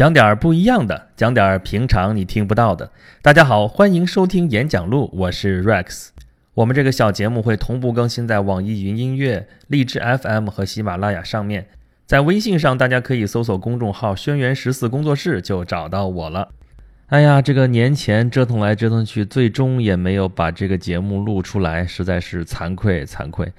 讲点不一样的，讲点平常你听不到的。大家好，欢迎收听演讲录，我是 Rex。我们这个小节目会同步更新在网易云音乐、荔枝 FM 和喜马拉雅上面。在微信上，大家可以搜索公众号“轩辕十四工作室”就找到我了。哎呀，这个年前折腾来折腾去，最终也没有把这个节目录出来，实在是惭愧惭愧。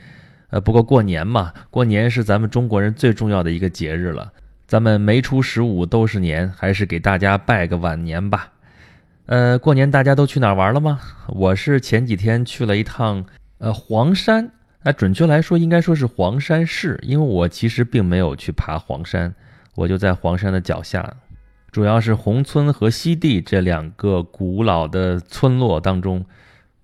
呃，不过过年嘛，过年是咱们中国人最重要的一个节日了。咱们没出十五都是年，还是给大家拜个晚年吧。呃，过年大家都去哪儿玩了吗？我是前几天去了一趟，呃，黄山。啊，准确来说应该说是黄山市，因为我其实并没有去爬黄山，我就在黄山的脚下，主要是宏村和西递这两个古老的村落当中，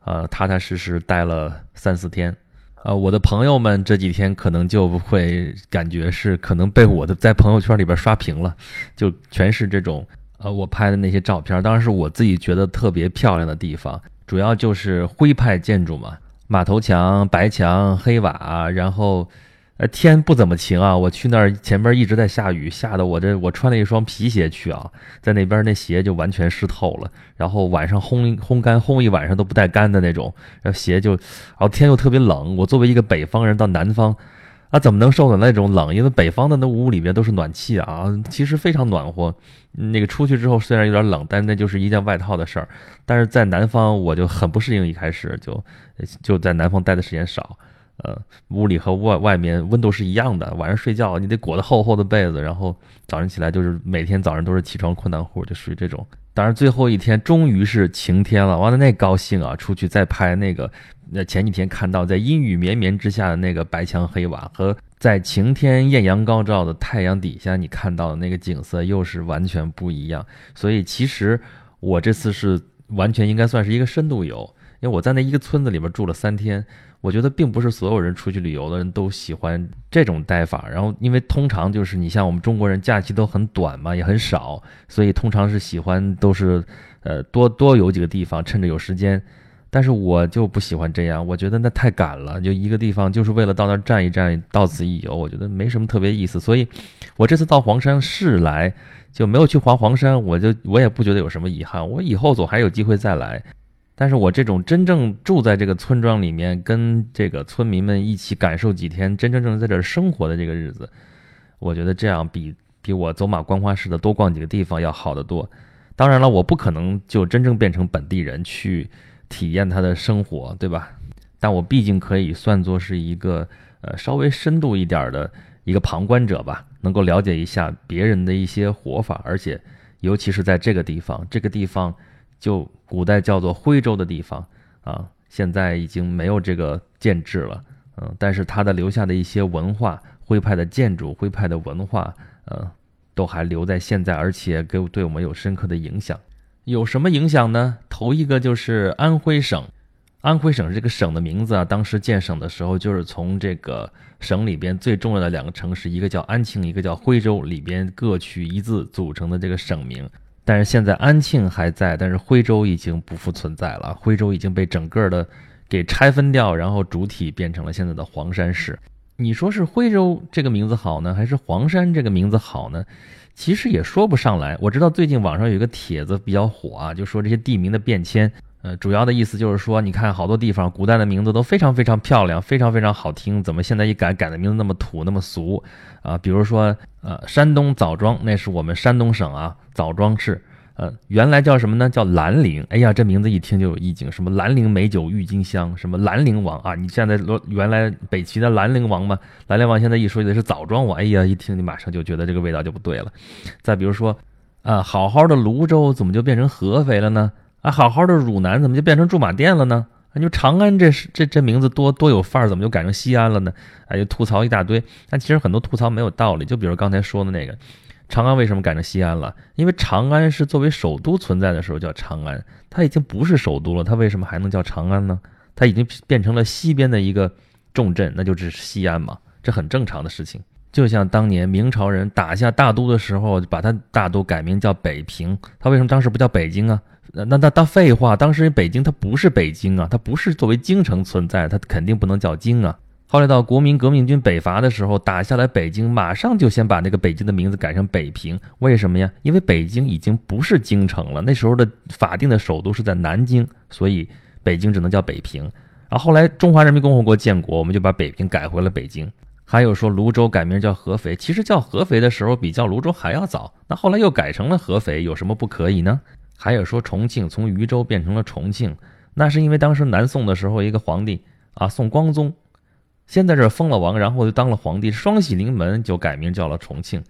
呃，踏踏实实待了三四天。呃，我的朋友们这几天可能就会感觉是可能被我的在朋友圈里边刷屏了，就全是这种呃我拍的那些照片，当然是我自己觉得特别漂亮的地方，主要就是徽派建筑嘛，马头墙、白墙、黑瓦，然后。呃，天不怎么晴啊！我去那儿前边一直在下雨，下的我这我穿了一双皮鞋去啊，在那边那鞋就完全湿透了。然后晚上烘烘干，烘一晚上都不带干的那种，然后鞋就，然后天又特别冷。我作为一个北方人到南方，啊，怎么能受得那种冷？因为北方的那屋里面都是暖气啊，其实非常暖和。那个出去之后虽然有点冷，但那就是一件外套的事儿。但是在南方我就很不适应，一开始就就在南方待的时间少。呃，屋里和外外面温度是一样的。晚上睡觉你得裹得厚厚的被子，然后早上起来就是每天早上都是起床困难户，就属于这种。当然最后一天终于是晴天了，完了那高兴啊！出去再拍那个，那前几天看到在阴雨绵绵之下的那个白墙黑瓦，和在晴天艳阳高照的太阳底下你看到的那个景色又是完全不一样。所以其实我这次是完全应该算是一个深度游，因为我在那一个村子里边住了三天。我觉得并不是所有人出去旅游的人都喜欢这种待法，然后因为通常就是你像我们中国人假期都很短嘛，也很少，所以通常是喜欢都是呃多多游几个地方，趁着有时间。但是我就不喜欢这样，我觉得那太赶了，就一个地方就是为了到那儿站一站，到此一游，我觉得没什么特别意思。所以，我这次到黄山市来就没有去滑黄山，我就我也不觉得有什么遗憾，我以后总还有机会再来。但是我这种真正住在这个村庄里面，跟这个村民们一起感受几天真真正正在这儿生活的这个日子，我觉得这样比比我走马观花似的多逛几个地方要好得多。当然了，我不可能就真正变成本地人去体验他的生活，对吧？但我毕竟可以算作是一个呃稍微深度一点的一个旁观者吧，能够了解一下别人的一些活法，而且尤其是在这个地方，这个地方。就古代叫做徽州的地方啊，现在已经没有这个建制了，嗯，但是它的留下的一些文化，徽派的建筑、徽派的文化，呃，都还留在现在，而且给对我们有深刻的影响。有什么影响呢？头一个就是安徽省，安徽省这个省的名字啊，当时建省的时候就是从这个省里边最重要的两个城市，一个叫安庆，一个叫徽州，里边各取一字组成的这个省名。但是现在安庆还在，但是徽州已经不复存在了。徽州已经被整个的给拆分掉，然后主体变成了现在的黄山市。你说是徽州这个名字好呢，还是黄山这个名字好呢？其实也说不上来。我知道最近网上有一个帖子比较火啊，就说这些地名的变迁。呃，主要的意思就是说，你看好多地方古代的名字都非常非常漂亮，非常非常好听，怎么现在一改改的名字那么土那么俗啊？比如说，呃，山东枣庄，那是我们山东省啊，枣庄市，呃，原来叫什么呢？叫兰陵。哎呀，这名字一听就有意境，什么兰陵美酒郁金香，什么兰陵王啊？你现在说原来北齐的兰陵王嘛，兰陵王现在一说的是枣庄王，哎呀，一听你马上就觉得这个味道就不对了。再比如说，啊，好好的泸州怎么就变成合肥了呢？啊，好好的汝南怎么就变成驻马店了呢？你说长安这是这这名字多多有范儿，怎么就改成西安了呢？哎，就吐槽一大堆。但其实很多吐槽没有道理。就比如刚才说的那个，长安为什么改成西安了？因为长安是作为首都存在的时候叫长安，它已经不是首都了，它为什么还能叫长安呢？它已经变成了西边的一个重镇，那就只是西安嘛，这很正常的事情。就像当年明朝人打下大都的时候，把它大都改名叫北平，他为什么当时不叫北京啊？那那那废话，当时北京它不是北京啊，它不是作为京城存在，它肯定不能叫京啊。后来到国民革命军北伐的时候，打下来北京，马上就先把那个北京的名字改成北平。为什么呀？因为北京已经不是京城了，那时候的法定的首都是在南京，所以北京只能叫北平。然后后来中华人民共和国建国，我们就把北平改回了北京。还有说泸州改名叫合肥，其实叫合肥的时候比叫泸州还要早。那后来又改成了合肥，有什么不可以呢？还有说重庆从渝州变成了重庆，那是因为当时南宋的时候一个皇帝啊，宋光宗。先在这封了王，然后就当了皇帝，双喜临门就改名叫了重庆。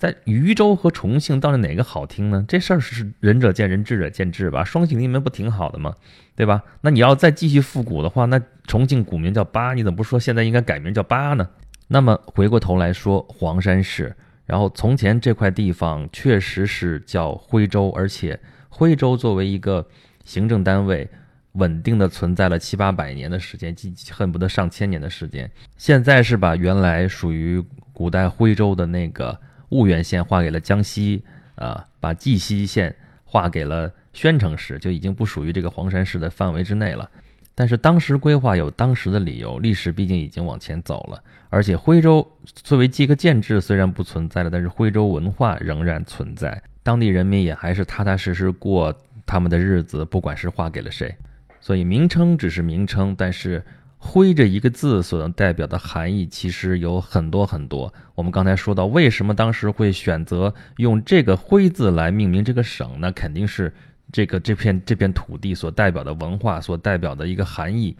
在渝州和重庆到底哪个好听呢？这事儿是仁者见仁，智者见智吧。双喜临门不挺好的吗？对吧？那你要再继续复古的话，那重庆古名叫巴，你怎么不说现在应该改名叫巴呢？那么回过头来说黄山市，然后从前这块地方确实是叫徽州，而且徽州作为一个行政单位。稳定的存在了七八百年的时间，恨不得上千年的时间。现在是把原来属于古代徽州的那个婺源县划给了江西，啊，把绩溪县划给了宣城市，就已经不属于这个黄山市的范围之内了。但是当时规划有当时的理由，历史毕竟已经往前走了，而且徽州作为这个建制虽然不存在了，但是徽州文化仍然存在，当地人民也还是踏踏实实过他们的日子，不管是划给了谁。所以名称只是名称，但是“徽”这一个字所能代表的含义其实有很多很多。我们刚才说到，为什么当时会选择用这个“徽”字来命名这个省？那肯定是这个这片这片土地所代表的文化所代表的一个含义，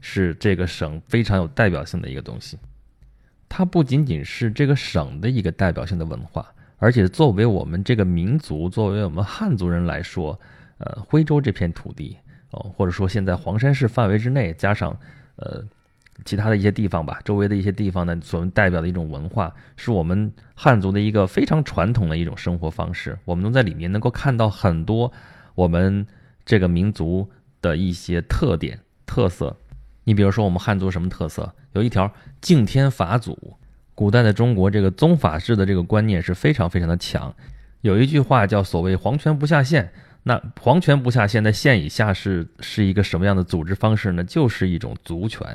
是这个省非常有代表性的一个东西。它不仅仅是这个省的一个代表性的文化，而且作为我们这个民族，作为我们汉族人来说，呃，徽州这片土地。哦，或者说现在黄山市范围之内，加上呃其他的一些地方吧，周围的一些地方呢，所代表的一种文化，是我们汉族的一个非常传统的一种生活方式。我们能在里面能够看到很多我们这个民族的一些特点特色。你比如说，我们汉族什么特色？有一条敬天法祖。古代的中国这个宗法制的这个观念是非常非常的强。有一句话叫“所谓皇权不下县”。那皇权不下县，在县以下是是一个什么样的组织方式呢？就是一种族权，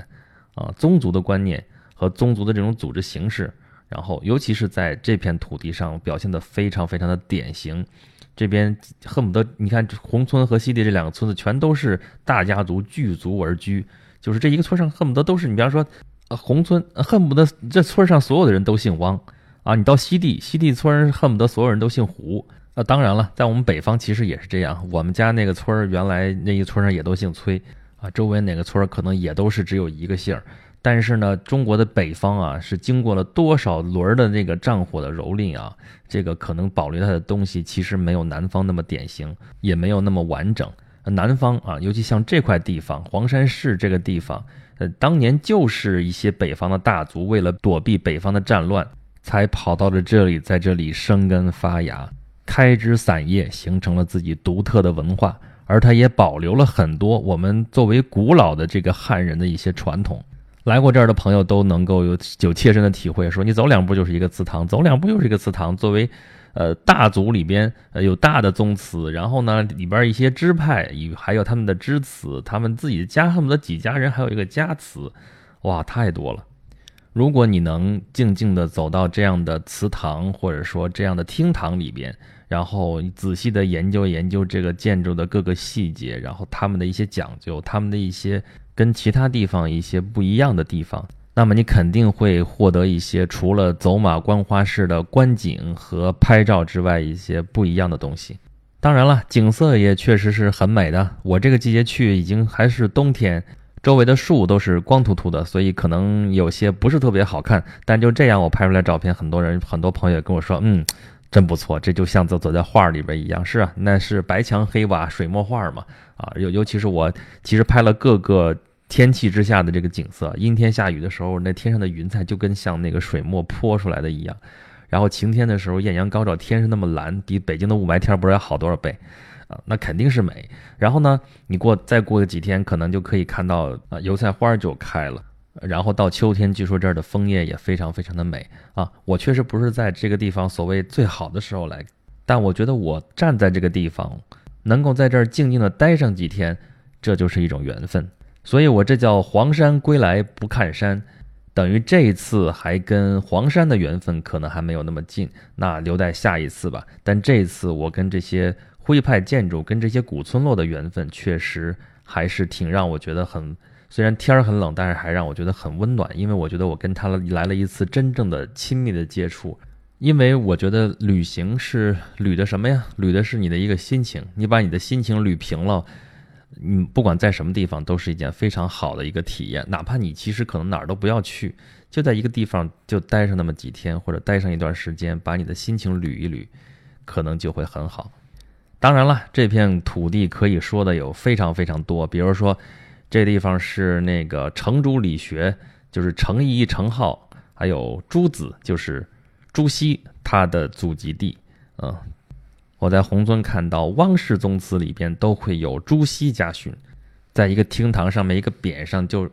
啊，宗族的观念和宗族的这种组织形式，然后尤其是在这片土地上表现的非常非常的典型。这边恨不得你看宏村和西地这两个村子，全都是大家族聚族而居，就是这一个村上恨不得都是你，比方说，呃，宏村恨不得这村上所有的人都姓汪，啊，你到西地，西地村恨不得所有人都姓胡。那当然了，在我们北方其实也是这样。我们家那个村儿原来那一村上也都姓崔啊，周围哪个村儿可能也都是只有一个姓儿。但是呢，中国的北方啊，是经过了多少轮儿的那个战火的蹂躏啊，这个可能保留它的东西其实没有南方那么典型，也没有那么完整。南方啊，尤其像这块地方，黄山市这个地方，呃，当年就是一些北方的大族为了躲避北方的战乱，才跑到了这里，在这里生根发芽。开枝散叶，形成了自己独特的文化，而它也保留了很多我们作为古老的这个汉人的一些传统。来过这儿的朋友都能够有有切身的体会，说你走两步就是一个祠堂，走两步又是一个祠堂。作为呃大族里边呃有大的宗祠，然后呢里边一些支派与还有他们的支祠，他们自己的家恨不得几家人还有一个家祠，哇，太多了。如果你能静静地走到这样的祠堂，或者说这样的厅堂里边，然后仔细地研究研究这个建筑的各个细节，然后他们的一些讲究，他们的一些跟其他地方一些不一样的地方，那么你肯定会获得一些除了走马观花式的观景和拍照之外，一些不一样的东西。当然了，景色也确实是很美的。我这个季节去已经还是冬天。周围的树都是光秃秃的，所以可能有些不是特别好看。但就这样，我拍出来照片，很多人、很多朋友跟我说：“嗯，真不错，这就像走走在画里边一样。”是啊，那是白墙黑瓦水墨画嘛。啊，尤尤其是我其实拍了各个天气之下的这个景色，阴天下雨的时候，那天上的云彩就跟像那个水墨泼出来的一样。然后晴天的时候，艳阳高照，天是那么蓝，比北京的雾霾天不知道要好多少倍。那肯定是美。然后呢，你过再过个几天，可能就可以看到啊，油菜花就开了。然后到秋天，据说这儿的枫叶也非常非常的美啊。我确实不是在这个地方所谓最好的时候来，但我觉得我站在这个地方，能够在这儿静静的待上几天，这就是一种缘分。所以我这叫黄山归来不看山，等于这一次还跟黄山的缘分可能还没有那么近，那留待下一次吧。但这一次我跟这些徽派建筑、跟这些古村落的缘分，确实还是挺让我觉得很，虽然天儿很冷，但是还让我觉得很温暖，因为我觉得我跟他来了一次真正的亲密的接触。因为我觉得旅行是旅的什么呀？旅的是你的一个心情，你把你的心情捋平了。你不管在什么地方，都是一件非常好的一个体验。哪怕你其实可能哪儿都不要去，就在一个地方就待上那么几天，或者待上一段时间，把你的心情捋一捋，可能就会很好。当然了，这片土地可以说的有非常非常多。比如说，这地方是那个程朱理学，就是程颐、程颢，还有朱子，就是朱熹他的祖籍地，嗯。我在宏尊看到汪氏宗祠里边都会有朱熹家训，在一个厅堂上面一个匾上就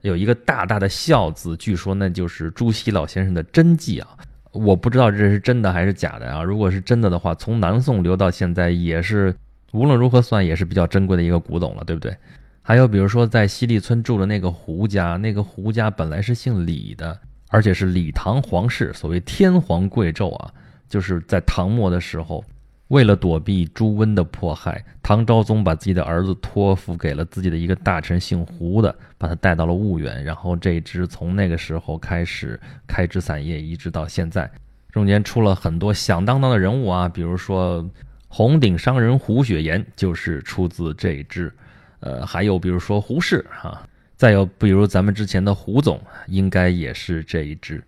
有一个大大的孝字，据说那就是朱熹老先生的真迹啊！我不知道这是真的还是假的啊！如果是真的的话，从南宋留到现在也是无论如何算也是比较珍贵的一个古董了，对不对？还有比如说在西丽村住的那个胡家，那个胡家本来是姓李的，而且是李唐皇室，所谓天皇贵胄啊，就是在唐末的时候。为了躲避朱温的迫害，唐昭宗把自己的儿子托付给了自己的一个大臣，姓胡的，把他带到了婺源。然后这支从那个时候开始开枝散叶，一直到现在，中间出了很多响当当的人物啊，比如说红顶商人胡雪岩就是出自这一支，呃，还有比如说胡适哈，再有比如咱们之前的胡总，应该也是这一支。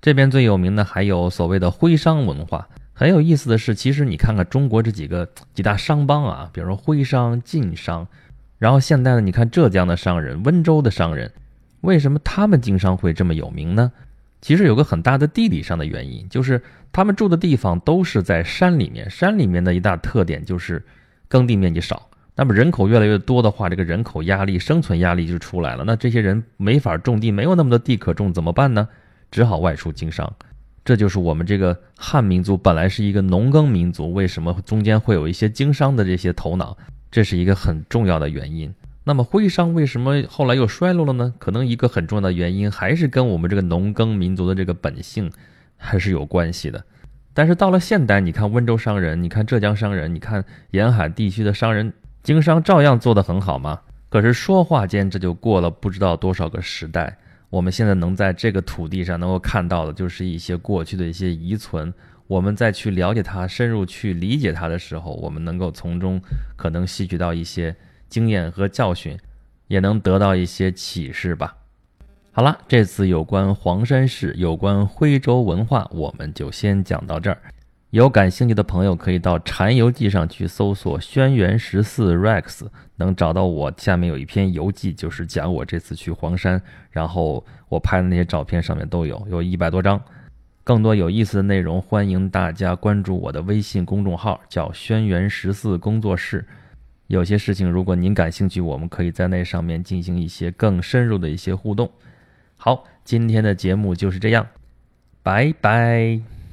这边最有名的还有所谓的徽商文化。很有意思的是，其实你看看中国这几个几大商帮啊，比如说徽商、晋商，然后现在呢，你看浙江的商人、温州的商人，为什么他们经商会这么有名呢？其实有个很大的地理上的原因，就是他们住的地方都是在山里面，山里面的一大特点就是耕地面积少。那么人口越来越多的话，这个人口压力、生存压力就出来了。那这些人没法种地，没有那么多地可种，怎么办呢？只好外出经商。这就是我们这个汉民族本来是一个农耕民族，为什么中间会有一些经商的这些头脑？这是一个很重要的原因。那么徽商为什么后来又衰落了呢？可能一个很重要的原因还是跟我们这个农耕民族的这个本性还是有关系的。但是到了现代，你看温州商人，你看浙江商人，你看沿海地区的商人经商照样做得很好嘛？可是说话间这就过了不知道多少个时代。我们现在能在这个土地上能够看到的，就是一些过去的一些遗存。我们再去了解它、深入去理解它的时候，我们能够从中可能吸取到一些经验和教训，也能得到一些启示吧。好了，这次有关黄山市、有关徽州文化，我们就先讲到这儿。有感兴趣的朋友可以到《禅游记》上去搜索“轩辕十四 Rex”，能找到我。下面有一篇游记，就是讲我这次去黄山，然后我拍的那些照片上面都有，有一百多张。更多有意思的内容，欢迎大家关注我的微信公众号，叫“轩辕十四工作室”。有些事情，如果您感兴趣，我们可以在那上面进行一些更深入的一些互动。好，今天的节目就是这样，拜拜。